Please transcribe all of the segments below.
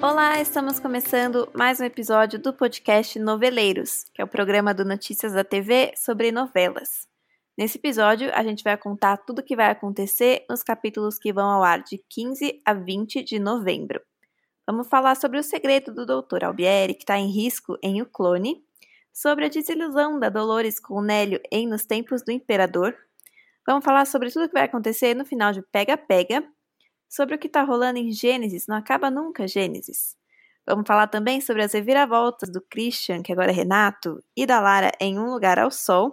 Olá, estamos começando mais um episódio do podcast Noveleiros, que é o programa do Notícias da TV sobre novelas. Nesse episódio, a gente vai contar tudo o que vai acontecer nos capítulos que vão ao ar de 15 a 20 de novembro. Vamos falar sobre o segredo do Dr. Albieri, que está em risco em O Clone, sobre a desilusão da Dolores com Nélio em Nos Tempos do Imperador. Vamos falar sobre tudo o que vai acontecer no final de Pega Pega sobre o que está rolando em Gênesis, não acaba nunca Gênesis. Vamos falar também sobre as reviravoltas do Christian, que agora é Renato, e da Lara em Um Lugar ao Sol,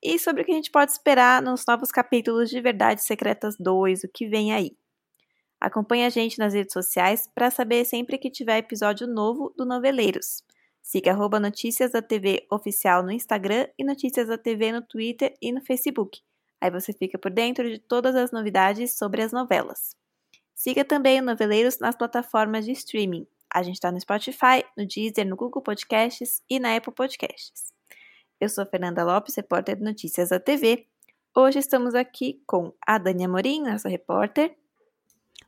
e sobre o que a gente pode esperar nos novos capítulos de Verdades Secretas 2, o que vem aí. Acompanhe a gente nas redes sociais para saber sempre que tiver episódio novo do Noveleiros. Siga arroba Notícias da TV Oficial no Instagram e Notícias da TV no Twitter e no Facebook. Aí você fica por dentro de todas as novidades sobre as novelas. Siga também o Noveleiros nas plataformas de streaming. A gente está no Spotify, no Deezer, no Google Podcasts e na Apple Podcasts. Eu sou Fernanda Lopes, repórter de Notícias da TV. Hoje estamos aqui com a Dani Amorim, nossa repórter.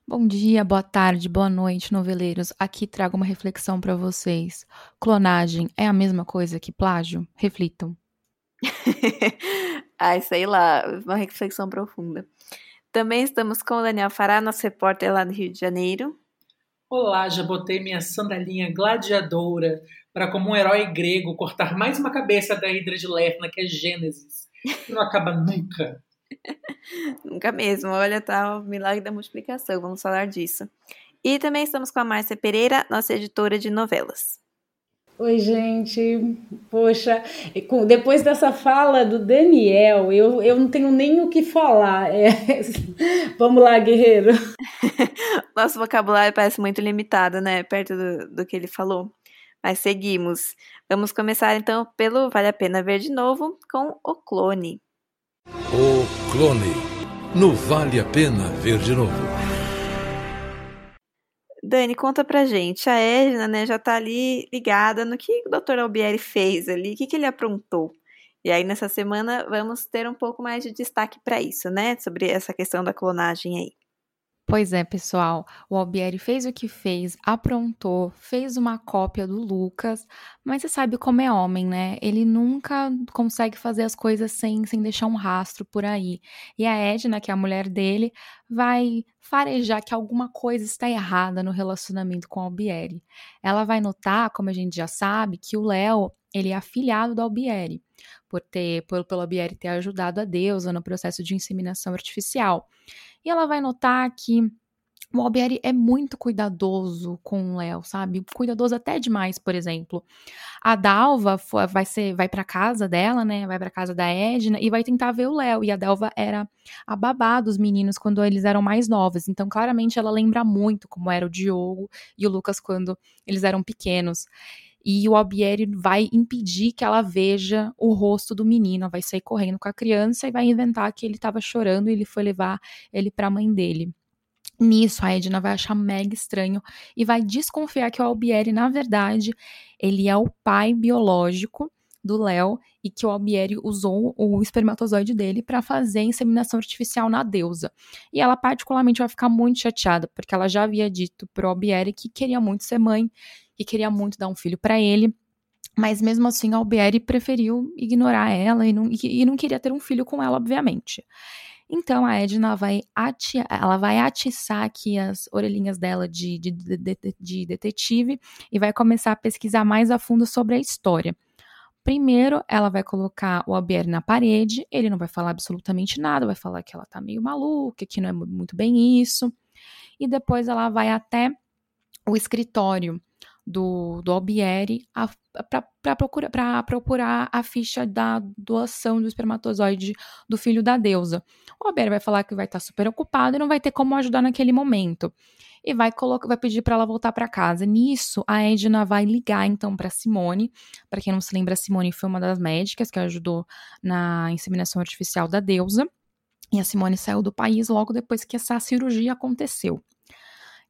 Bom dia, boa tarde, boa noite, noveleiros. Aqui trago uma reflexão para vocês. Clonagem é a mesma coisa que plágio? Reflitam. Ai, sei lá, uma reflexão profunda. Também estamos com o Daniel Fará, nosso repórter lá no Rio de Janeiro. Olá, já botei minha sandalinha gladiadora para, como um herói grego, cortar mais uma cabeça da Hidra de Lerna, que é Gênesis, que não acaba nunca. nunca mesmo. Olha, tá o milagre da multiplicação, vamos falar disso. E também estamos com a Márcia Pereira, nossa editora de novelas. Oi, gente. Poxa, depois dessa fala do Daniel, eu, eu não tenho nem o que falar. É... Vamos lá, guerreiro. Nosso vocabulário parece muito limitado, né? Perto do, do que ele falou. Mas seguimos. Vamos começar então pelo Vale a Pena Ver de Novo com O Clone. O Clone. No Vale a Pena Ver de Novo. Dani, conta pra gente. A Edna, né, já tá ali ligada no que o Dr. Albieri fez ali, o que, que ele aprontou. E aí, nessa semana, vamos ter um pouco mais de destaque para isso, né? Sobre essa questão da clonagem aí. Pois é, pessoal. O Albieri fez o que fez, aprontou, fez uma cópia do Lucas, mas você sabe como é homem, né? Ele nunca consegue fazer as coisas sem, sem deixar um rastro por aí. E a Edna, que é a mulher dele, vai farejar que alguma coisa está errada no relacionamento com o Albieri. Ela vai notar, como a gente já sabe, que o Léo ele é afilhado do Albieri, por ter, pelo, pelo Albieri ter ajudado a deusa no processo de inseminação artificial. E ela vai notar que o Albieri é muito cuidadoso com o Léo, sabe? Cuidadoso até demais, por exemplo. A Dalva vai ser, vai para casa dela, né? Vai para casa da Edna e vai tentar ver o Léo. E a Dalva era a babá dos meninos quando eles eram mais novos. Então, claramente, ela lembra muito como era o Diogo e o Lucas quando eles eram pequenos e o Albieri vai impedir que ela veja o rosto do menino, vai sair correndo com a criança e vai inventar que ele estava chorando e ele foi levar ele para a mãe dele. Nisso, a Edna vai achar mega estranho e vai desconfiar que o Albieri, na verdade, ele é o pai biológico do Léo e que o Albieri usou o espermatozoide dele para fazer inseminação artificial na deusa. E ela particularmente vai ficar muito chateada, porque ela já havia dito pro Albieri que queria muito ser mãe e queria muito dar um filho para ele. Mas mesmo assim, Albieri preferiu ignorar ela e não, e, não queria ter um filho com ela, obviamente. Então a Edna vai, ati ela vai atiçar aqui as orelhinhas dela de, de, de, de, detetive e vai começar a pesquisar mais a fundo sobre a história. Primeiro, ela vai colocar o Albieri na parede, ele não vai falar absolutamente nada, vai falar que ela tá meio maluca, que não é muito bem isso. E depois ela vai até o escritório do, do Albieri para procurar, a ficha da doação do espermatozoide do filho da deusa. O Albieri vai falar que vai estar super ocupado e não vai ter como ajudar naquele momento. E vai, colocar, vai pedir para ela voltar para casa. Nisso, a Edna vai ligar então para Simone. Para quem não se lembra, Simone foi uma das médicas que ajudou na inseminação artificial da deusa. E a Simone saiu do país logo depois que essa cirurgia aconteceu.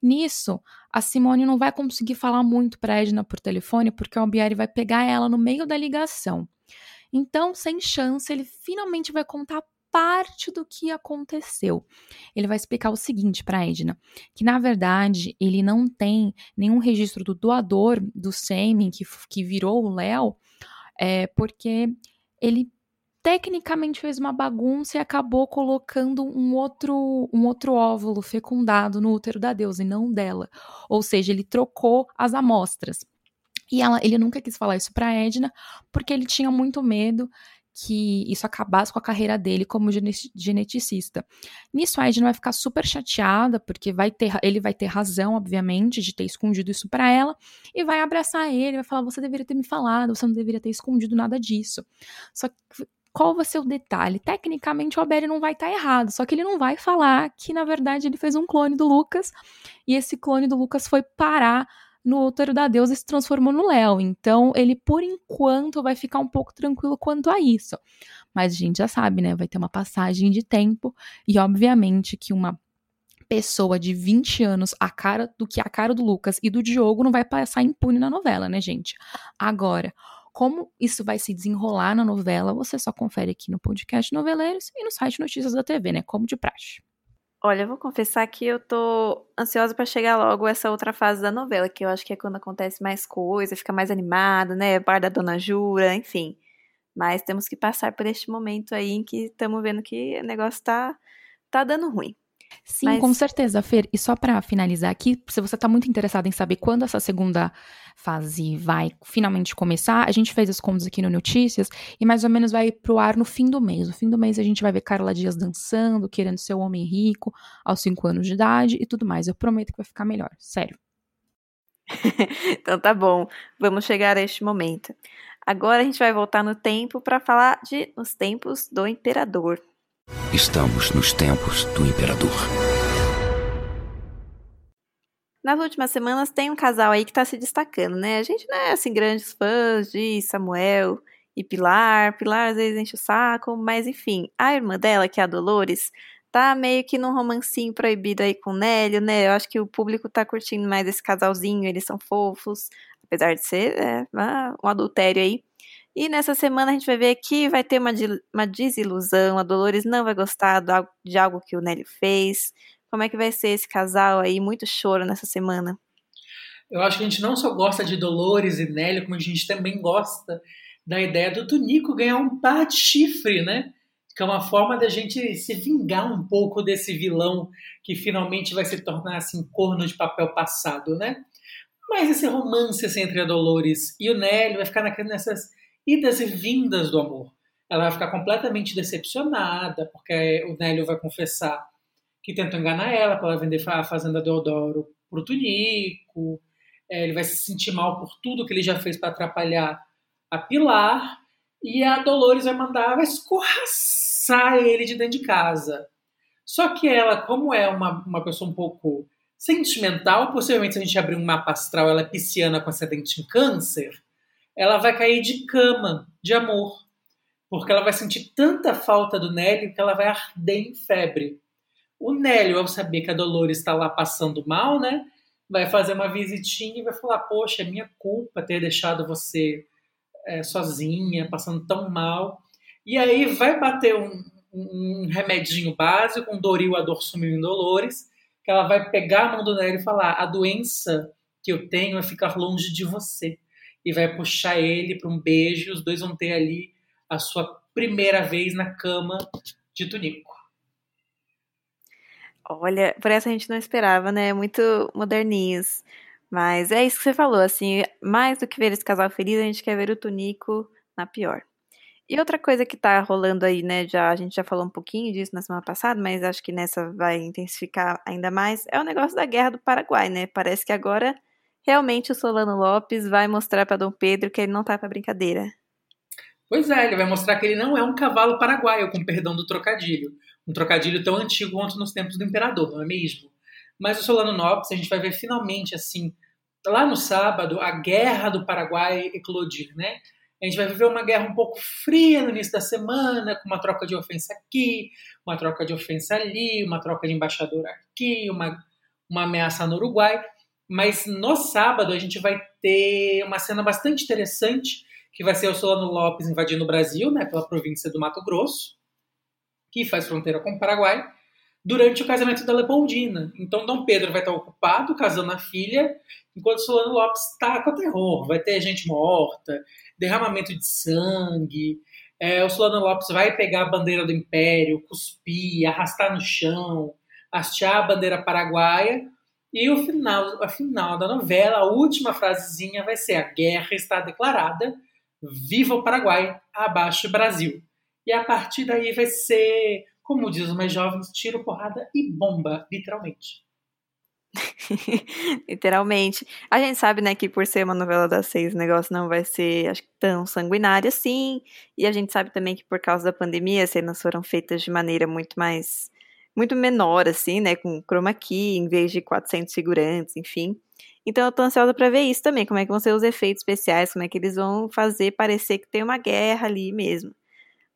Nisso, a Simone não vai conseguir falar muito para Edna por telefone, porque o Albieri vai pegar ela no meio da ligação. Então, sem chance, ele finalmente vai contar parte do que aconteceu. Ele vai explicar o seguinte para Edna, que na verdade ele não tem nenhum registro do doador do sêmen que, que virou o Léo, é, porque ele tecnicamente fez uma bagunça e acabou colocando um outro, um outro óvulo fecundado no útero da deusa e não dela. Ou seja, ele trocou as amostras. E ela, ele nunca quis falar isso para Edna, porque ele tinha muito medo que isso acabasse com a carreira dele como geneticista. Nisso a Edna vai ficar super chateada, porque vai ter, ele vai ter razão, obviamente, de ter escondido isso para ela, e vai abraçar ele, vai falar: "Você deveria ter me falado, você não deveria ter escondido nada disso". Só que qual vai ser o detalhe? Tecnicamente o Alberi não vai estar tá errado, só que ele não vai falar que na verdade ele fez um clone do Lucas e esse clone do Lucas foi parar no útero da deusa e se transformou no Léo. Então ele por enquanto vai ficar um pouco tranquilo quanto a isso. Mas a gente já sabe, né? Vai ter uma passagem de tempo e obviamente que uma pessoa de 20 anos a cara do que a cara do Lucas e do Diogo não vai passar impune na novela, né, gente? Agora, como isso vai se desenrolar na novela, você só confere aqui no podcast Noveleiros e no site Notícias da TV, né? Como de praxe. Olha, eu vou confessar que eu tô ansiosa para chegar logo essa outra fase da novela, que eu acho que é quando acontece mais coisa, fica mais animado, né? Bar da Dona Jura, enfim. Mas temos que passar por este momento aí em que estamos vendo que o negócio tá, tá dando ruim. Sim, Mas... com certeza, Fer. E só para finalizar aqui, se você está muito interessado em saber quando essa segunda fase vai finalmente começar, a gente fez as contas aqui no Notícias e mais ou menos vai pro ar no fim do mês. No fim do mês a gente vai ver Carla Dias dançando, querendo ser o homem rico aos 5 anos de idade e tudo mais. Eu prometo que vai ficar melhor, sério. então tá bom, vamos chegar a este momento. Agora a gente vai voltar no tempo para falar de Os Tempos do Imperador. Estamos nos tempos do imperador. Nas últimas semanas tem um casal aí que tá se destacando, né? A gente não é assim grandes fãs de Samuel e Pilar. Pilar às vezes enche o saco, mas enfim, a irmã dela, que é a Dolores, tá meio que num romancinho proibido aí com o Nélio, né? Eu acho que o público tá curtindo mais esse casalzinho, eles são fofos, apesar de ser é, um adultério aí. E nessa semana a gente vai ver que vai ter uma, uma desilusão, a Dolores não vai gostar de algo que o Nélio fez. Como é que vai ser esse casal aí? Muito choro nessa semana. Eu acho que a gente não só gosta de Dolores e Nélio, como a gente também gosta da ideia do Tunico ganhar um par de chifre, né? Que é uma forma da gente se vingar um pouco desse vilão que finalmente vai se tornar assim corno de papel passado, né? Mas esse romance assim, entre a Dolores e o Nélio vai ficar nessas idas e vindas do amor. Ela vai ficar completamente decepcionada, porque o Nélio vai confessar que tentou enganar ela para ela vender a fazenda Deodoro para o Tunico. É, ele vai se sentir mal por tudo que ele já fez para atrapalhar a Pilar. E a Dolores vai mandar, vai escorraçar ele de dentro de casa. Só que ela, como é uma, uma pessoa um pouco sentimental, possivelmente se a gente abrir um mapa astral, ela é pisciana com acidente em câncer, ela vai cair de cama de amor, porque ela vai sentir tanta falta do Nélio que ela vai arder em febre. O Nélio, ao saber que a Dolores está lá passando mal, né, vai fazer uma visitinha e vai falar: Poxa, é minha culpa ter deixado você é, sozinha, passando tão mal. E aí vai bater um, um remedinho básico, um Doril, a dor sumiu em Dolores, que ela vai pegar a mão do Nélio e falar: A doença que eu tenho é ficar longe de você e vai puxar ele para um beijo. Os dois vão ter ali a sua primeira vez na cama de Tunico. Olha, por essa a gente não esperava, né? Muito moderninhos. Mas é isso que você falou, assim, mais do que ver esse casal feliz, a gente quer ver o Tunico na pior. E outra coisa que tá rolando aí, né, já, a gente já falou um pouquinho disso na semana passada, mas acho que nessa vai intensificar ainda mais, é o negócio da guerra do Paraguai, né? Parece que agora Realmente o Solano Lopes vai mostrar para Dom Pedro que ele não tá para brincadeira. Pois é, ele vai mostrar que ele não é um cavalo paraguaio, com perdão do trocadilho. Um trocadilho tão antigo quanto nos tempos do imperador, não é mesmo? Mas o Solano Lopes, a gente vai ver finalmente, assim, lá no sábado, a guerra do Paraguai eclodir, né? A gente vai viver uma guerra um pouco fria no início da semana, com uma troca de ofensa aqui, uma troca de ofensa ali, uma troca de embaixador aqui, uma, uma ameaça no Uruguai. Mas no sábado a gente vai ter uma cena bastante interessante que vai ser o Solano Lopes invadindo o Brasil, né, pela província do Mato Grosso, que faz fronteira com o Paraguai, durante o casamento da Leopoldina. Então Dom Pedro vai estar ocupado casando a filha, enquanto Solano Lopes está com terror. Vai ter gente morta, derramamento de sangue. É, o Solano Lopes vai pegar a bandeira do Império, cuspir, arrastar no chão, hastear a bandeira paraguaia. E o final, a final da novela, a última frasezinha vai ser: a guerra está declarada Viva o Paraguai, abaixo o Brasil. E a partir daí vai ser, como diz os mais jovens, tiro, porrada e bomba, literalmente. literalmente. A gente sabe, né, que por ser uma novela das seis, o negócio não vai ser acho, tão sanguinário assim. E a gente sabe também que por causa da pandemia, as cenas foram feitas de maneira muito mais. Muito menor, assim, né, com chroma key, em vez de 400 figurantes, enfim. Então eu tô ansiosa para ver isso também, como é que vão ser os efeitos especiais, como é que eles vão fazer parecer que tem uma guerra ali mesmo.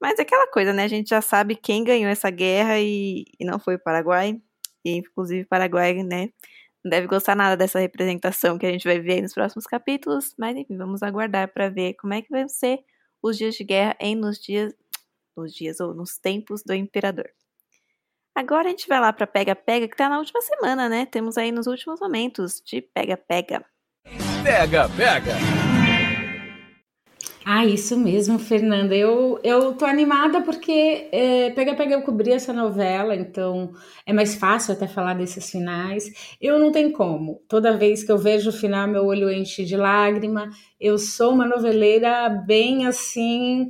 Mas é aquela coisa, né? A gente já sabe quem ganhou essa guerra e, e não foi o Paraguai. E inclusive o Paraguai, né? Não deve gostar nada dessa representação que a gente vai ver nos próximos capítulos. Mas enfim, vamos aguardar para ver como é que vão ser os dias de guerra em nos dias. Nos dias ou nos tempos do imperador. Agora a gente vai lá para Pega Pega, que tá na última semana, né? Temos aí nos últimos momentos de Pega Pega. Pega, pega! Ah, isso mesmo, Fernanda. Eu, eu tô animada porque é, Pega Pega eu cobri essa novela, então é mais fácil até falar desses finais. Eu não tenho como. Toda vez que eu vejo o final, meu olho enche de lágrima. Eu sou uma noveleira bem assim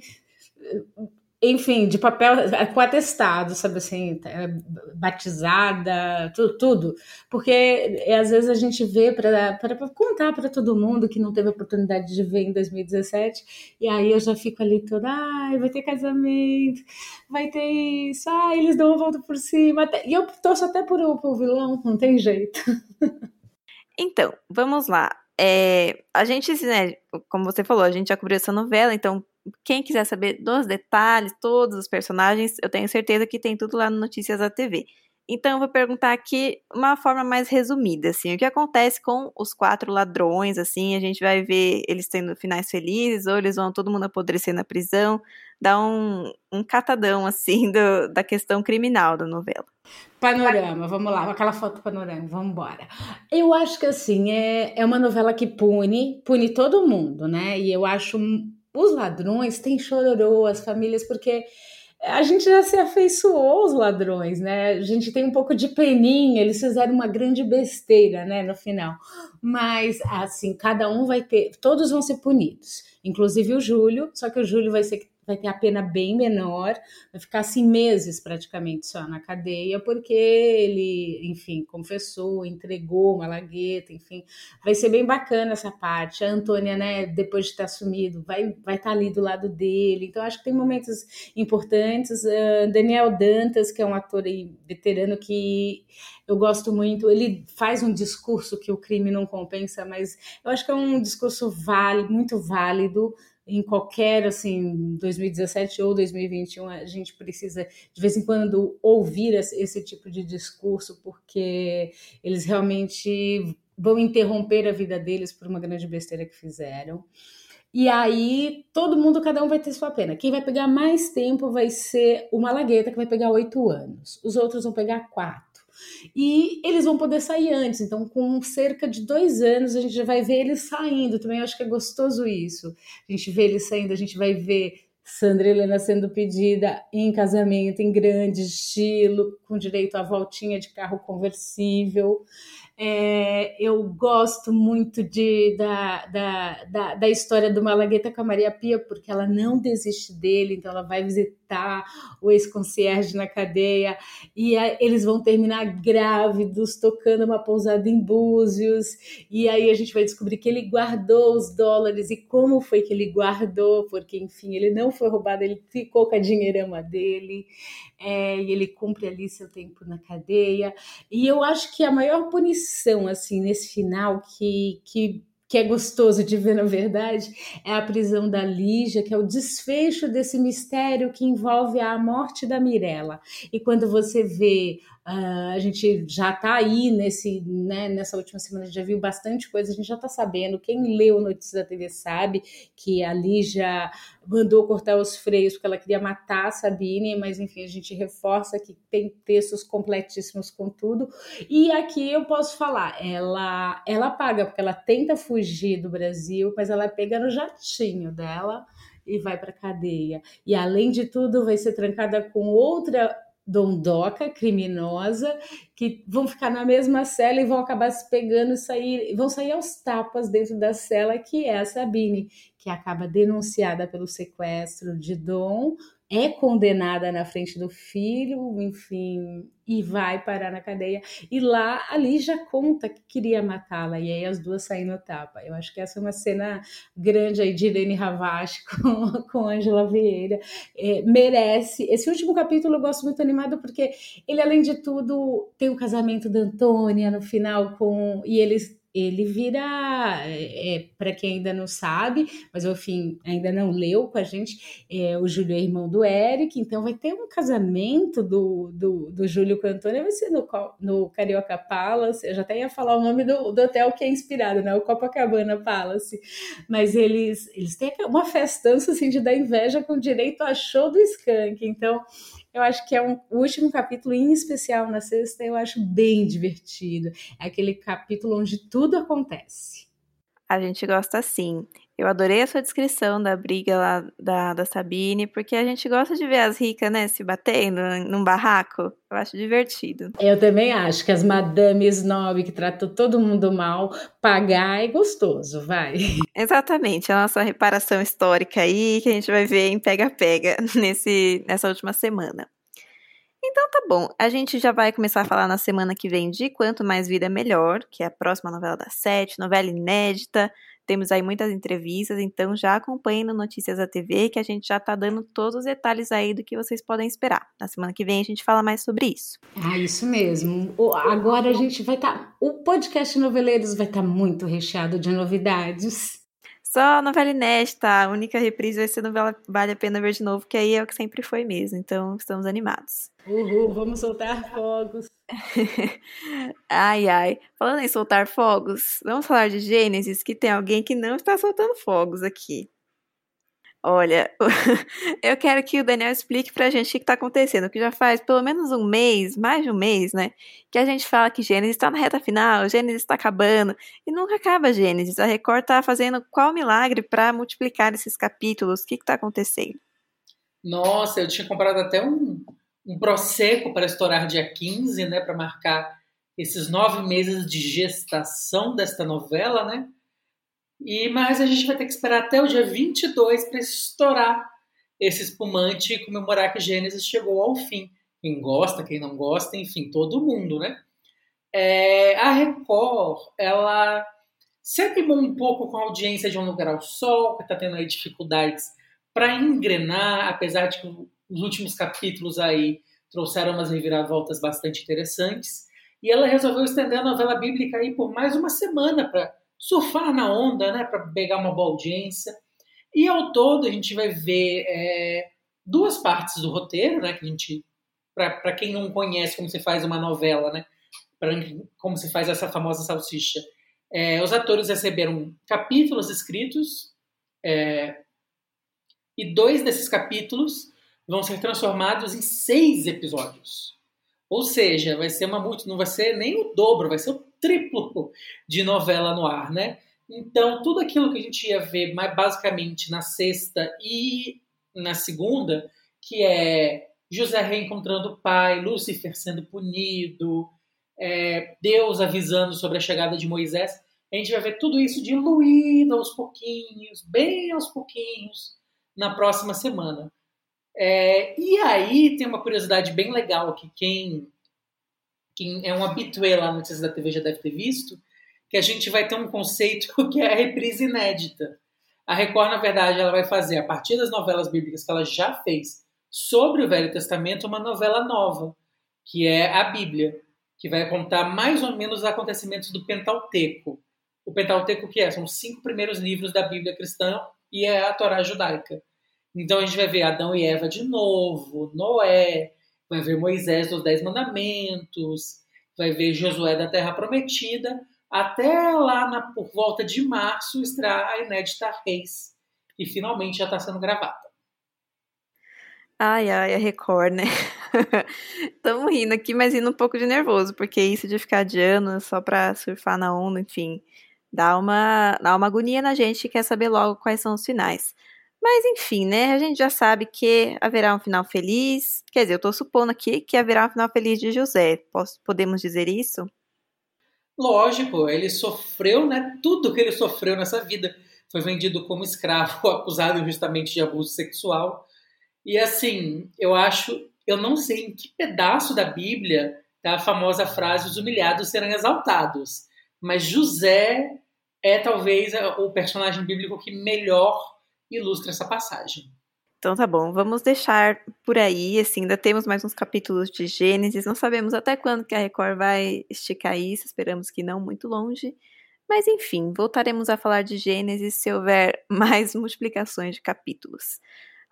enfim, de papel com atestado, sabe assim, é, batizada, tudo, tudo. Porque é, às vezes a gente vê para contar para todo mundo que não teve oportunidade de ver em 2017, e aí eu já fico ali toda, ai, vai ter casamento, vai ter isso, ai, eles dão uma volta por cima. E eu torço até por, por vilão, não tem jeito. Então, vamos lá. É, a gente, né, como você falou, a gente já cobriu essa novela, então quem quiser saber dos detalhes, todos os personagens, eu tenho certeza que tem tudo lá no Notícias da TV. Então eu vou perguntar aqui uma forma mais resumida, assim, o que acontece com os quatro ladrões, assim, a gente vai ver eles tendo finais felizes, ou eles vão todo mundo apodrecer na prisão, dá um, um catadão, assim, do, da questão criminal da novela. Panorama, vamos lá, aquela foto panorama, vamos embora. Eu acho que, assim, é, é uma novela que pune, pune todo mundo, né, e eu acho os ladrões têm chororô, as famílias, porque a gente já se afeiçoou aos ladrões, né? A gente tem um pouco de peninha, eles fizeram uma grande besteira, né, no final. Mas, assim, cada um vai ter, todos vão ser punidos, inclusive o Júlio, só que o Júlio vai ser vai ter a pena bem menor, vai ficar assim meses praticamente só na cadeia, porque ele, enfim, confessou, entregou uma lagueta, enfim, vai ser bem bacana essa parte. A Antônia, né, depois de ter assumido, vai vai estar tá ali do lado dele. Então acho que tem momentos importantes. Uh, Daniel Dantas, que é um ator veterano que eu gosto muito, ele faz um discurso que o crime não compensa, mas eu acho que é um discurso válido, muito válido em qualquer, assim, 2017 ou 2021, a gente precisa, de vez em quando, ouvir esse, tipo de discurso, porque eles realmente vão interromper a vida deles por uma grande besteira que fizeram. E aí, todo mundo, cada um vai ter sua pena. Quem vai pegar mais tempo vai ser o Malagueta, que vai pegar oito anos. Os outros vão pegar quatro. E eles vão poder sair antes, então com cerca de dois anos a gente já vai ver eles saindo. Também acho que é gostoso isso. A gente vê eles saindo, a gente vai ver Sandra Helena sendo pedida em casamento em grande estilo, com direito à voltinha de carro conversível. É, eu gosto muito de, da, da, da, da, história do Malagueta com a Maria Pia, porque ela não desiste dele, então ela vai visitar o ex-concierge na cadeia, e aí, eles vão terminar grávidos, tocando uma pousada em Búzios, e aí a gente vai descobrir que ele guardou os dólares e como foi que ele guardou, porque, enfim, ele não foi roubado, ele ficou com a dinheirama dele é, e ele cumpre ali seu tempo na cadeia. E eu acho que a maior punição, assim, nesse final, que, que que é gostoso de ver, na verdade, é a prisão da Lígia, que é o desfecho desse mistério que envolve a morte da Mirella. E quando você vê Uh, a gente já está aí nesse, né, nessa última semana, já viu bastante coisa, a gente já está sabendo. Quem leu Notícias da TV sabe que a Lígia mandou cortar os freios porque ela queria matar a Sabine, mas enfim, a gente reforça que tem textos completíssimos com tudo. E aqui eu posso falar, ela, ela paga, porque ela tenta fugir do Brasil, mas ela pega no jatinho dela e vai para cadeia. E além de tudo, vai ser trancada com outra dondoca criminosa que vão ficar na mesma cela e vão acabar se pegando e sair, vão sair aos tapas dentro da cela, que é a Sabine, que acaba denunciada pelo sequestro de Dom, é condenada na frente do filho, enfim, e vai parar na cadeia. E lá, ali já conta que queria matá-la, e aí as duas saem no tapa. Eu acho que essa é uma cena grande aí de Irene Ravache com, com Angela Vieira. É, merece. Esse último capítulo eu gosto muito animado, porque ele, além de tudo, tem o casamento da Antônia no final, com e eles ele vira, é, é para quem ainda não sabe, mas enfim, ainda não leu com a gente, é, o Júlio é irmão do Eric, então vai ter um casamento do, do, do Júlio com a Antônia, vai ser no, no Carioca Palace, eu já até ia falar o nome do, do hotel que é inspirado, né, o Copacabana Palace, mas eles, eles têm uma festança assim de dar inveja com direito a show do Skank, então eu acho que é um o último capítulo, em especial na sexta, eu acho bem divertido. É aquele capítulo onde tudo acontece. A gente gosta sim. Eu adorei a sua descrição da briga lá da, da Sabine, porque a gente gosta de ver as ricas, né, se batendo num barraco. Eu acho divertido. Eu também acho que as madames snob que tratam todo mundo mal, pagar é gostoso, vai. Exatamente, a nossa reparação histórica aí que a gente vai ver em pega-pega nesse nessa última semana. Então tá bom, a gente já vai começar a falar na semana que vem de Quanto Mais Vida Melhor, que é a próxima novela da Sete, novela inédita, temos aí muitas entrevistas, então já acompanhem no Notícias da TV que a gente já tá dando todos os detalhes aí do que vocês podem esperar. Na semana que vem a gente fala mais sobre isso. Ah, isso mesmo. Agora a gente vai estar. Tá... O podcast Noveleiros vai estar tá muito recheado de novidades. Só novela inédita, a única reprise vai ser novela Vale a Pena Ver de Novo, que aí é o que sempre foi mesmo, então estamos animados. Uhul, vamos soltar fogos. ai, ai. Falando em soltar fogos, vamos falar de Gênesis, que tem alguém que não está soltando fogos aqui. Olha, eu quero que o Daniel explique pra gente o que, está acontecendo, que já faz pelo menos um mês, mais de um mês, né? Que a gente fala que Gênesis está na reta final, Gênesis está acabando, e nunca acaba Gênesis. A Record tá fazendo qual milagre para multiplicar esses capítulos? O que, está acontecendo? Nossa, eu tinha comprado até um, um Prosecco para estourar dia 15, né? Para marcar esses nove meses de gestação desta novela, né? E mas a gente vai ter que esperar até o dia 22 para estourar esse espumante e comemorar que Gênesis chegou ao fim. Quem gosta, quem não gosta, enfim, todo mundo, né? É, a Record, ela sempre um pouco com a audiência de Um Lugar ao Sol, que está tendo aí dificuldades para engrenar, apesar de que os últimos capítulos aí trouxeram umas reviravoltas bastante interessantes. E ela resolveu estender a novela bíblica aí por mais uma semana para surfar na onda, né, para pegar uma boa audiência. E ao todo a gente vai ver é, duas partes do roteiro, né, que a gente, para quem não conhece como se faz uma novela, né, pra, como se faz essa famosa salsicha, é, os atores receberam capítulos escritos é, e dois desses capítulos vão ser transformados em seis episódios. Ou seja, vai ser uma multi, não vai ser nem o dobro, vai ser o triplo de novela no ar, né? Então, tudo aquilo que a gente ia ver mais basicamente na sexta e na segunda, que é José reencontrando o pai, Lúcifer sendo punido, é, Deus avisando sobre a chegada de Moisés. A gente vai ver tudo isso diluído aos pouquinhos, bem aos pouquinhos, na próxima semana. É, e aí tem uma curiosidade bem legal que quem, quem é um habitué lá no da TV já deve ter visto, que a gente vai ter um conceito que é a reprise inédita. A Record, na verdade, ela vai fazer, a partir das novelas bíblicas que ela já fez sobre o Velho Testamento, uma novela nova, que é a Bíblia, que vai contar mais ou menos os acontecimentos do Pentateuco. O Pentateuco que é? São os cinco primeiros livros da Bíblia cristã e é a Torá judaica. Então a gente vai ver Adão e Eva de novo, Noé, vai ver Moisés dos Dez Mandamentos, vai ver Josué da Terra Prometida, até lá na, por volta de março estrear a inédita Reis, que finalmente já está sendo gravada. Ai, ai, a Record, né? Estamos rindo aqui, mas rindo um pouco de nervoso, porque isso de ficar adiando só pra surfar na onda, enfim, dá uma, dá uma agonia na gente que quer saber logo quais são os finais. Mas enfim, né? A gente já sabe que haverá um final feliz. Quer dizer, eu tô supondo aqui que haverá um final feliz de José. Posso, podemos dizer isso? Lógico, ele sofreu, né? Tudo que ele sofreu nessa vida. Foi vendido como escravo, acusado justamente de abuso sexual. E assim, eu acho, eu não sei em que pedaço da Bíblia tá a famosa frase: os humilhados serão exaltados. Mas José é talvez o personagem bíblico que melhor ilustra essa passagem. Então tá bom, vamos deixar por aí, assim, ainda temos mais uns capítulos de Gênesis, não sabemos até quando que a Record vai esticar isso, esperamos que não muito longe. Mas enfim, voltaremos a falar de Gênesis se houver mais multiplicações de capítulos.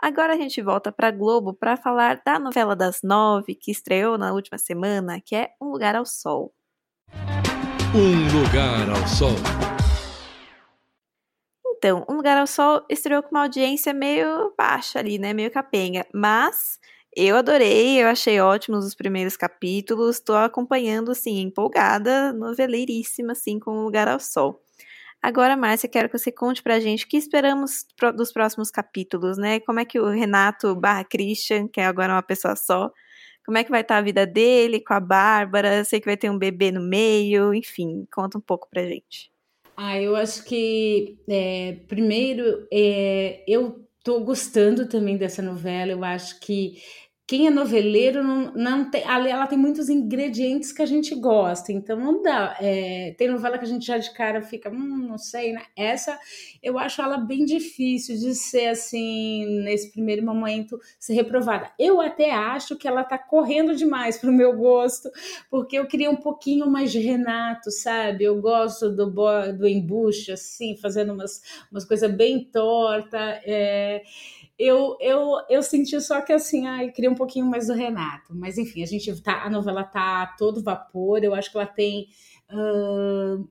Agora a gente volta para Globo para falar da novela das nove que estreou na última semana, que é Um Lugar ao Sol. Um Lugar ao Sol. Então, Um Lugar ao Sol estreou com uma audiência meio baixa ali, né? Meio capenga. Mas eu adorei, eu achei ótimos os primeiros capítulos. Tô acompanhando, assim, empolgada, noveleiríssima, assim, com Um Lugar ao Sol. Agora, Márcia, quero que você conte pra gente o que esperamos dos próximos capítulos, né? Como é que o Renato barra Christian, que é agora uma pessoa só, como é que vai estar a vida dele com a Bárbara? Sei que vai ter um bebê no meio, enfim, conta um pouco pra gente. Ah, eu acho que, é, primeiro, é, eu estou gostando também dessa novela. Eu acho que quem é noveleiro não, não tem, ela tem muitos ingredientes que a gente gosta, então não dá. É, tem novela que a gente já de cara fica, hum, não sei, né? Essa eu acho ela bem difícil de ser assim, nesse primeiro momento, ser reprovada. Eu até acho que ela tá correndo demais pro meu gosto, porque eu queria um pouquinho mais de Renato, sabe? Eu gosto do, do embuste, assim, fazendo umas, umas coisas bem torta. É, eu, eu, eu senti só que assim, ai, queria um pouquinho mais do Renato. Mas enfim, a gente tá, a novela tá a todo vapor. Eu acho que ela tem uh,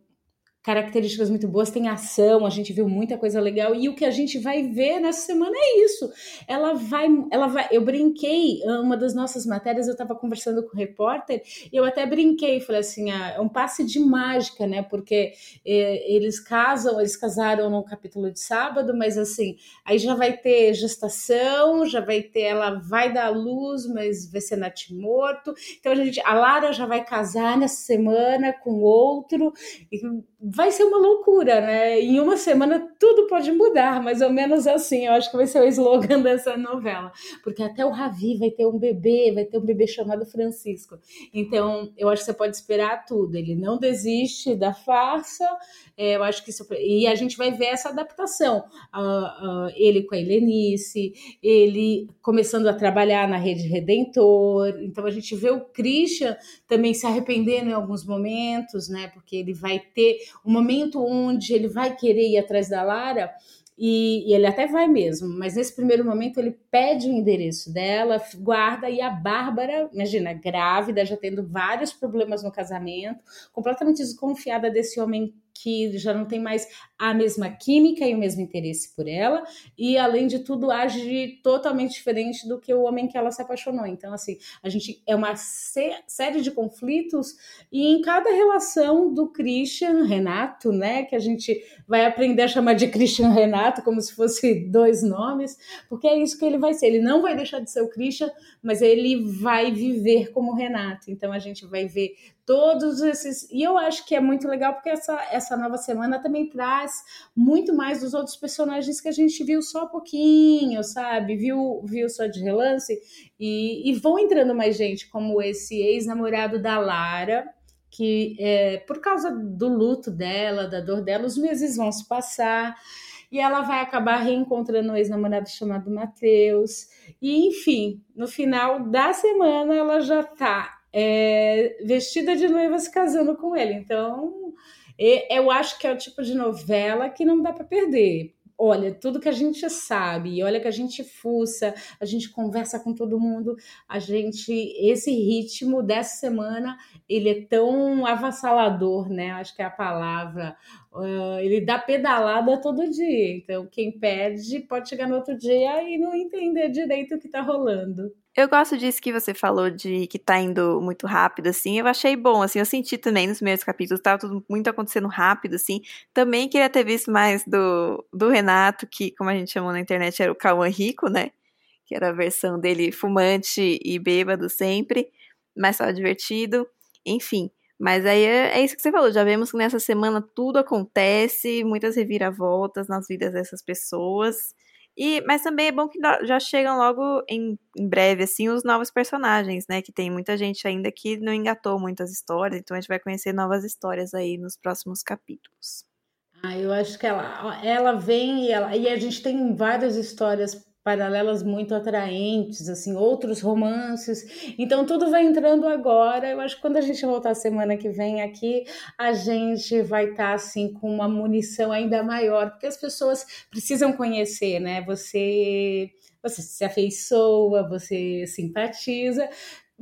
características muito boas, tem ação, a gente viu muita coisa legal e o que a gente vai ver nessa semana é isso. Ela vai, ela vai. Eu brinquei, uma das nossas matérias, eu estava conversando com o repórter e eu até brinquei, falei assim, ah, é um passe de mágica, né? Porque é, eles casam, eles casaram no capítulo de sábado, mas assim, aí já vai ter gestação, já vai ter, ela vai dar luz, mas vai ser natimorto. Então a gente, a Lara já vai casar nessa semana com outro. E, vai ser uma loucura, né? Em uma semana tudo pode mudar, mais ou menos assim. Eu acho que vai ser o slogan dessa novela, porque até o Ravi vai ter um bebê, vai ter um bebê chamado Francisco. Então, eu acho que você pode esperar tudo. Ele não desiste da farsa. É, eu acho que isso, e a gente vai ver essa adaptação. Uh, uh, ele com a Helenice, ele começando a trabalhar na rede Redentor. Então a gente vê o Christian também se arrependendo em alguns momentos, né? Porque ele vai ter um momento onde ele vai querer ir atrás da Lara. E, e, ele até vai mesmo, mas nesse primeiro momento ele pede o endereço dela, guarda, e a Bárbara, imagina, grávida, já tendo vários problemas no casamento, completamente desconfiada desse homem que já não tem mais a mesma química e o mesmo interesse por ela, e além de tudo age totalmente diferente do que o homem que ela se apaixonou. Então, assim, a gente é uma série de conflitos, e em cada relação do Christian Renato, né, que a gente vai aprender a chamar de Christian Renato como se fosse dois nomes, porque é isso que ele vai ser. Ele não vai deixar de ser o Christian, mas ele vai viver como Renato. Então a gente vai ver todos esses. E eu acho que é muito legal porque essa, essa nova semana também traz muito mais dos outros personagens que a gente viu só pouquinho, sabe? Viu, viu só de relance. E, e vão entrando mais gente, como esse ex-namorado da Lara, que é, por causa do luto dela, da dor dela, os meses vão se passar e ela vai acabar reencontrando um ex-namorado chamado Matheus. E, enfim, no final da semana ela já tá é, vestida de noiva se casando com ele. Então, eu acho que é o tipo de novela que não dá para perder. Olha, tudo que a gente sabe, olha que a gente fuça, a gente conversa com todo mundo, a gente, esse ritmo dessa semana, ele é tão avassalador, né? Acho que é a palavra. Uh, ele dá pedalada todo dia. Então, quem perde pode chegar no outro dia e não entender direito o que tá rolando. Eu gosto disso que você falou de que tá indo muito rápido, assim. Eu achei bom, assim. Eu senti também nos primeiros capítulos, tava tudo muito acontecendo rápido, assim. Também queria ter visto mais do, do Renato, que, como a gente chamou na internet, era o Cauã Rico, né? Que era a versão dele fumante e bêbado sempre, mas só divertido. Enfim. Mas aí é, é isso que você falou. Já vemos que nessa semana tudo acontece, muitas reviravoltas nas vidas dessas pessoas. E, mas também é bom que já chegam logo em, em, breve, assim, os novos personagens, né? Que tem muita gente ainda que não engatou muitas histórias, então a gente vai conhecer novas histórias aí nos próximos capítulos. Ah, eu acho que ela, ela vem e, ela, e a gente tem várias histórias paralelas muito atraentes, assim, outros romances. Então tudo vai entrando agora. Eu acho que quando a gente voltar semana que vem aqui, a gente vai estar tá, assim com uma munição ainda maior, porque as pessoas precisam conhecer, né? Você você se afeiçoa, você simpatiza,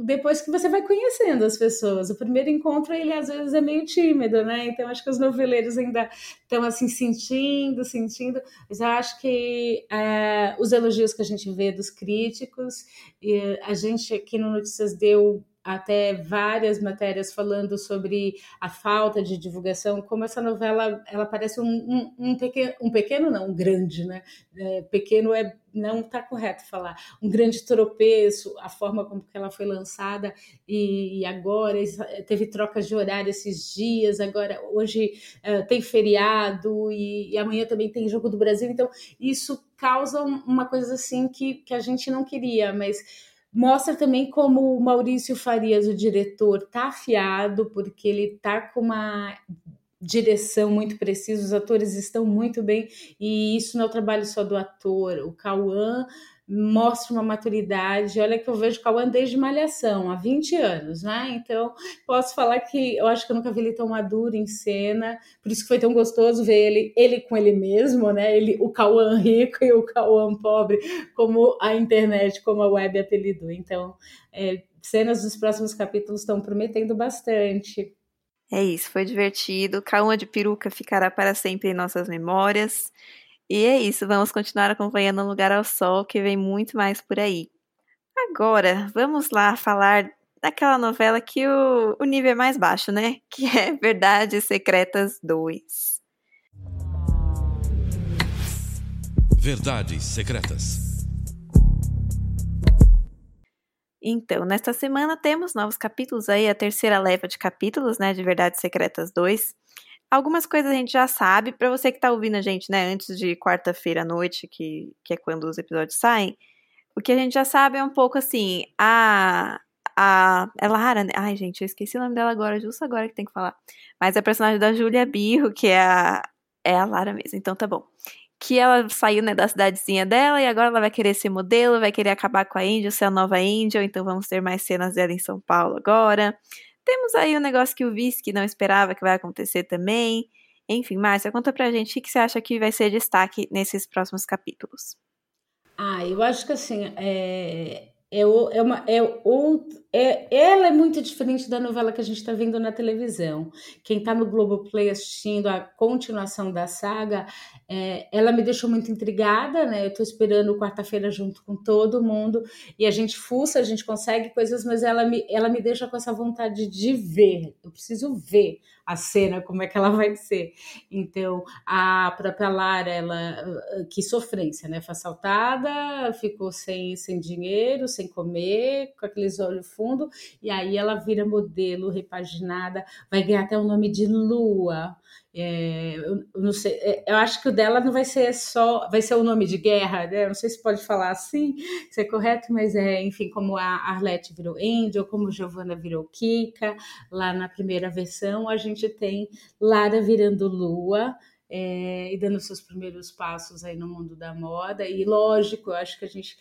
depois que você vai conhecendo as pessoas. O primeiro encontro, ele às vezes é meio tímido, né? Então, acho que os noveleiros ainda estão assim sentindo, sentindo. Mas eu acho que é, os elogios que a gente vê dos críticos, e a gente aqui no Notícias deu até várias matérias falando sobre a falta de divulgação, como essa novela ela parece um, um, um pequeno, um pequeno não, um grande, né? É, pequeno é não está correto falar, um grande tropeço, a forma como que ela foi lançada e, e agora teve trocas de horário esses dias, agora hoje uh, tem feriado e, e, amanhã também tem jogo do Brasil, então isso causa uma coisa assim que, que a gente não queria, mas Mostra também como o Maurício Farias, o diretor, tá afiado, porque ele tá com uma direção muito precisa, os atores estão muito bem, e isso não é o trabalho só do ator. O Cauã mostra uma maturidade. Olha que eu vejo Cauã desde Malhação, há 20 anos, né? Então, posso falar que eu acho que eu nunca vi ele tão maduro em cena, por isso que foi tão gostoso ver ele, ele com ele mesmo, né? Ele, o Cauã rico e o Cauã pobre, como a internet, como a web apelidou. Então, é, cenas dos próximos capítulos estão prometendo bastante. É isso, foi divertido. Cauã de peruca ficará para sempre em nossas memórias. E é isso, vamos continuar acompanhando o Lugar ao Sol, que vem muito mais por aí. Agora, vamos lá falar daquela novela que o, o nível é mais baixo, né? Que é Verdades Secretas 2. Verdades Secretas. Então, nesta semana temos novos capítulos aí, a terceira leva de capítulos, né, de Verdades Secretas 2. Algumas coisas a gente já sabe, para você que tá ouvindo a gente, né, antes de quarta-feira à noite, que, que é quando os episódios saem, o que a gente já sabe é um pouco assim, a. A. É Lara, né? Ai, gente, eu esqueci o nome dela agora, justo agora que tem que falar. Mas é a personagem da Julia Birro, que é a. É a Lara mesmo, então tá bom. Que ela saiu, né, da cidadezinha dela e agora ela vai querer ser modelo, vai querer acabar com a Angel, ser a nova Angel, então vamos ter mais cenas dela em São Paulo agora. Temos aí um negócio que o Visky não esperava que vai acontecer também. Enfim, Márcia, conta pra gente o que você acha que vai ser destaque nesses próximos capítulos. Ah, eu acho que assim, é, é, é uma, é, é, ela é muito diferente da novela que a gente está vendo na televisão. Quem está no Globoplay assistindo a continuação da saga, é, ela me deixou muito intrigada, né? Eu estou esperando quarta-feira junto com todo mundo e a gente fuça, a gente consegue coisas, mas ela me, ela me deixa com essa vontade de ver. Eu preciso ver a cena, como é que ela vai ser. Então, a própria Lara, ela, que sofrência, né? Foi assaltada, ficou sem, sem dinheiro, sem comer, com aqueles olhos fundo, e aí ela vira modelo, repaginada, vai ganhar até o nome de Lua. É, eu, não sei, é, eu acho que o dela não vai ser só, vai ser o nome de guerra, né? não sei se pode falar assim, se é correto, mas é, enfim, como a Arlette virou Angel, como Giovanna virou Kika, lá na primeira versão a gente tem Lara virando Lua, é, e dando seus primeiros passos aí no mundo da moda, e lógico, eu acho que a gente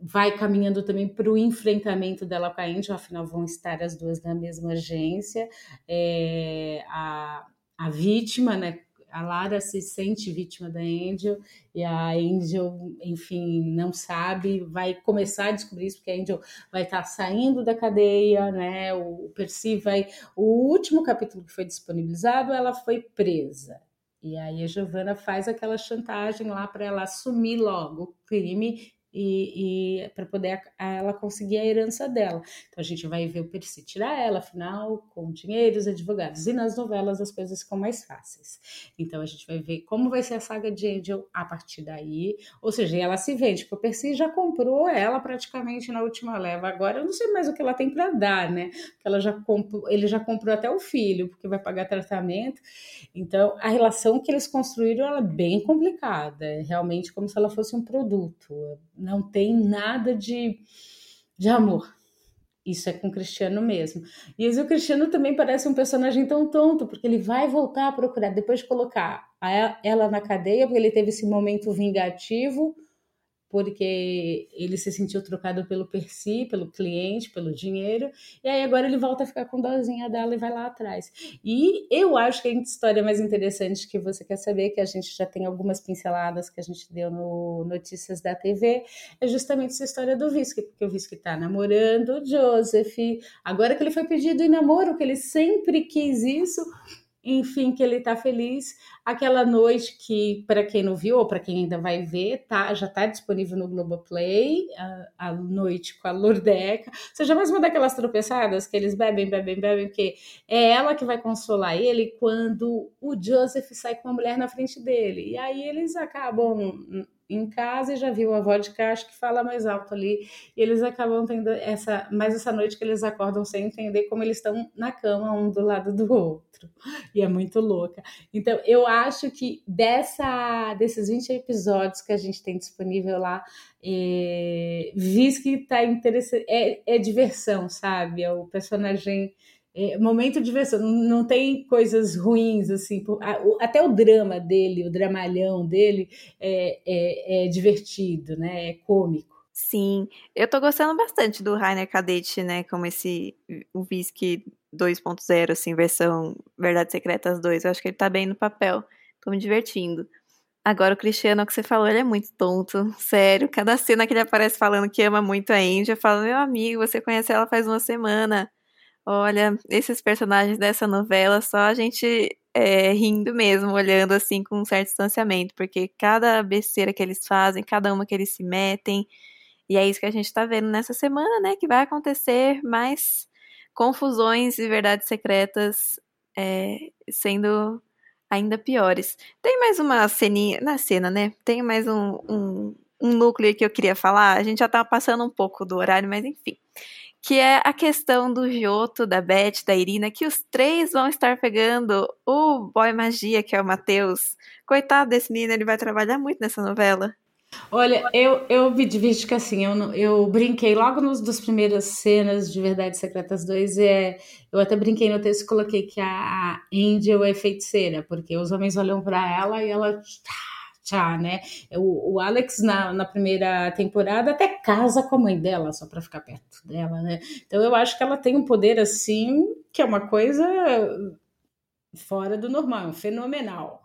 vai caminhando também para o enfrentamento dela com a Angel, afinal vão estar as duas na mesma agência, é, a a vítima, né? A Lara se sente vítima da Angel e a Angel, enfim, não sabe, vai começar a descobrir isso porque a Angel vai estar saindo da cadeia, né? O Percy vai, o último capítulo que foi disponibilizado, ela foi presa. E aí a Giovanna faz aquela chantagem lá para ela assumir logo o crime e, e para poder a, ela conseguir a herança dela. Então a gente vai ver o Percy tirar ela, afinal, com dinheiro, os advogados. E nas novelas as coisas ficam mais fáceis. Então a gente vai ver como vai ser a saga de Angel a partir daí. Ou seja, ela se vende, porque o Percy já comprou ela praticamente na última leva. Agora eu não sei mais o que ela tem para dar, né? Porque ela já comprou, ele já comprou até o filho, porque vai pagar tratamento. Então a relação que eles construíram ela é bem complicada. É realmente como se ela fosse um produto não tem nada de, de amor. Isso é com o Cristiano mesmo. E o Cristiano também parece um personagem tão tonto, porque ele vai voltar a procurar, depois de colocar ela na cadeia, porque ele teve esse momento vingativo porque ele se sentiu trocado pelo Percy, pelo cliente, pelo dinheiro, e aí agora ele volta a ficar com dozinha dela e vai lá atrás. E eu acho que a história mais interessante que você quer saber, que a gente já tem algumas pinceladas que a gente deu no Notícias da TV, é justamente essa história do Visky, porque o Visky tá namorando o Joseph, agora que ele foi pedido em namoro, que ele sempre quis isso, enfim, que ele está feliz. Aquela noite que, para quem não viu, ou para quem ainda vai ver, tá, já está disponível no Globoplay, a, a noite com a Lordeca. Ou seja, mais uma daquelas tropeçadas que eles bebem, bebem, bebem, porque é ela que vai consolar ele quando o Joseph sai com uma mulher na frente dele. E aí eles acabam em casa e já viu a vodka, acho que fala mais alto ali. E eles acabam tendo essa, mais essa noite que eles acordam sem entender como eles estão na cama, um do lado do outro. E é muito louca. Então, eu acho que dessa, desses 20 episódios que a gente tem disponível lá, é, que tá interessante. É, é diversão, sabe? É o personagem é, momento diversão, não, tem coisas ruins, assim, o, até o drama dele, o dramalhão dele é, é, é, divertido, né? É cômico. Sim, eu tô gostando bastante do Rainer Cadete, né? Como esse, o Whisky 2.0, assim, versão Verdades Secretas 2. Eu acho que ele tá bem no papel, tô me divertindo. Agora, o Cristiano, que você falou, ele é muito tonto, sério. Cada cena que ele aparece falando que ama muito a Índia, eu falo, meu amigo, você conhece ela faz uma semana. Olha, esses personagens dessa novela, só a gente é, rindo mesmo, olhando assim com um certo distanciamento, porque cada besteira que eles fazem, cada uma que eles se metem, e é isso que a gente tá vendo nessa semana, né? Que vai acontecer mais confusões e verdades secretas é, sendo ainda piores. Tem mais uma ceninha, na cena, né? Tem mais um, um, um núcleo que eu queria falar. A gente já tá passando um pouco do horário, mas enfim que é a questão do Joto, da Beth, da Irina, que os três vão estar pegando o boy magia, que é o Matheus. Coitado desse menino, ele vai trabalhar muito nessa novela. Olha, eu, eu me divido que assim, eu, eu brinquei logo nos das primeiras cenas de Verdades Secretas 2, é, eu até brinquei no texto e coloquei que a Angel é feiticeira, porque os homens olham para ela e ela tchá, né? O, o Alex, na, na primeira temporada, até casa com a mãe dela, só para ficar perto dela, né? Então eu acho que ela tem um poder assim, que é uma coisa fora do normal, fenomenal.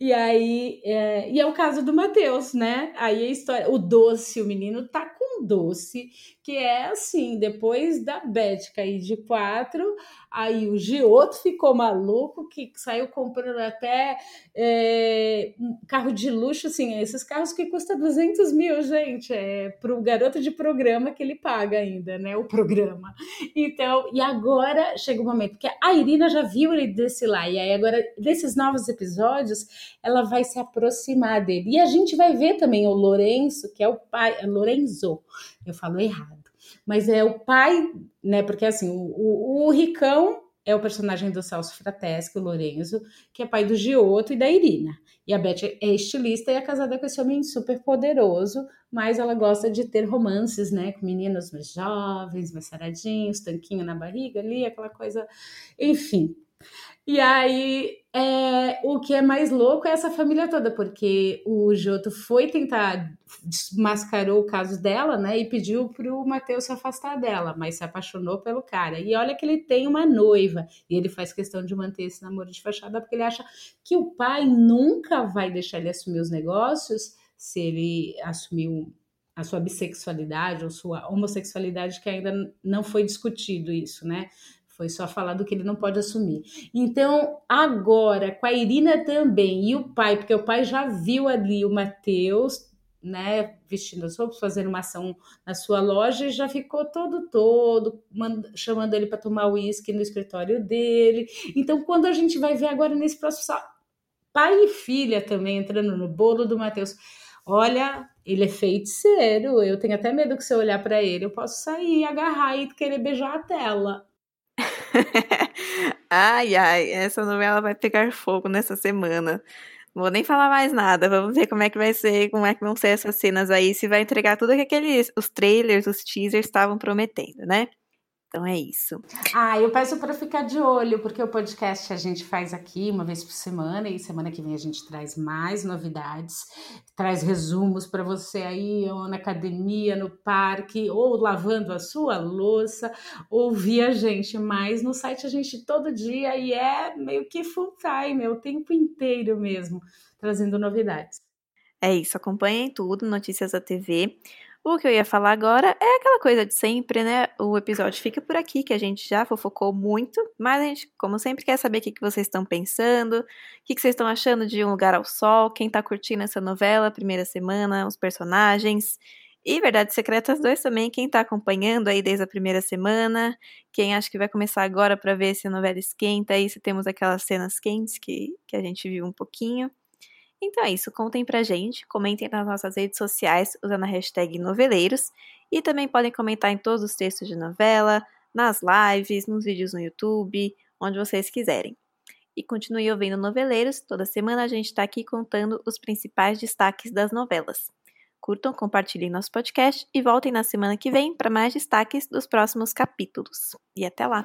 E aí, é, e é o caso do Matheus, né? Aí a história, o doce, o menino tá doce, que é assim, depois da Beth cair de quatro, aí o Gioto ficou maluco, que saiu comprando até é, um carro de luxo, assim, esses carros que custam 200 mil, gente, é para o garoto de programa que ele paga ainda, né, o programa. Então, e agora chega o momento que a Irina já viu ele desse lá, e aí agora, desses novos episódios, ela vai se aproximar dele. E a gente vai ver também o Lourenço, que é o pai, é Lorenzo, eu falo errado, mas é o pai, né? Porque assim, o, o, o Ricão é o personagem do Celso Frateschi, o Lorenzo, que é pai do Giotto e da Irina. E a Beth é estilista e é casada com esse homem super poderoso, mas ela gosta de ter romances, né? Com meninos mais jovens, mais saradinhos, tanquinho na barriga ali, aquela coisa. Enfim. E aí, é, o que é mais louco é essa família toda, porque o Joto foi tentar, desmascarou o caso dela, né, e pediu pro Matheus se afastar dela, mas se apaixonou pelo cara. E olha que ele tem uma noiva, e ele faz questão de manter esse namoro de fachada, porque ele acha que o pai nunca vai deixar ele assumir os negócios se ele assumiu a sua bissexualidade ou sua homossexualidade, que ainda não foi discutido isso, né? Foi só falar do que ele não pode assumir. Então, agora, com a Irina também, e o pai, porque o pai já viu ali o Matheus, né, vestindo as roupas, fazendo uma ação na sua loja, e já ficou todo, todo, chamando ele para tomar uísque no escritório dele. Então, quando a gente vai ver agora nesse próximo pai e filha também entrando no bolo do Matheus. Olha, ele é feiticeiro. Eu tenho até medo que se eu olhar para ele, eu posso sair, agarrar e querer beijar a tela. ai, ai, essa novela vai pegar fogo nessa semana. Vou nem falar mais nada. Vamos ver como é que vai ser, como é que vão ser essas cenas aí, se vai entregar tudo que aqueles os trailers, os teasers estavam prometendo, né? Então é isso. Ah, eu peço para ficar de olho, porque o podcast a gente faz aqui uma vez por semana e semana que vem a gente traz mais novidades, traz resumos para você aí ou na academia, no parque, ou lavando a sua louça, ouvir a gente. Mas no site a gente todo dia e é meio que full time, é o tempo inteiro mesmo, trazendo novidades. É isso, acompanhem tudo, Notícias da TV. O que eu ia falar agora é aquela coisa de sempre, né? O episódio fica por aqui, que a gente já fofocou muito, mas a gente, como sempre, quer saber o que, vocês estão pensando, o que, vocês estão achando de Um Lugar ao Sol, quem tá curtindo essa novela, primeira semana, os personagens. E Verdades Secretas 2 também, quem tá acompanhando aí desde a primeira semana, quem acha que vai começar agora para ver se a novela esquenta aí, se temos aquelas cenas quentes que, que a gente viu um pouquinho. Então é isso, contem pra gente, comentem nas nossas redes sociais usando a hashtag noveleiros e também podem comentar em todos os textos de novela, nas lives, nos vídeos no YouTube, onde vocês quiserem. E continue ouvindo Noveleiros, toda semana a gente está aqui contando os principais destaques das novelas. Curtam, compartilhem nosso podcast e voltem na semana que vem para mais destaques dos próximos capítulos. E até lá!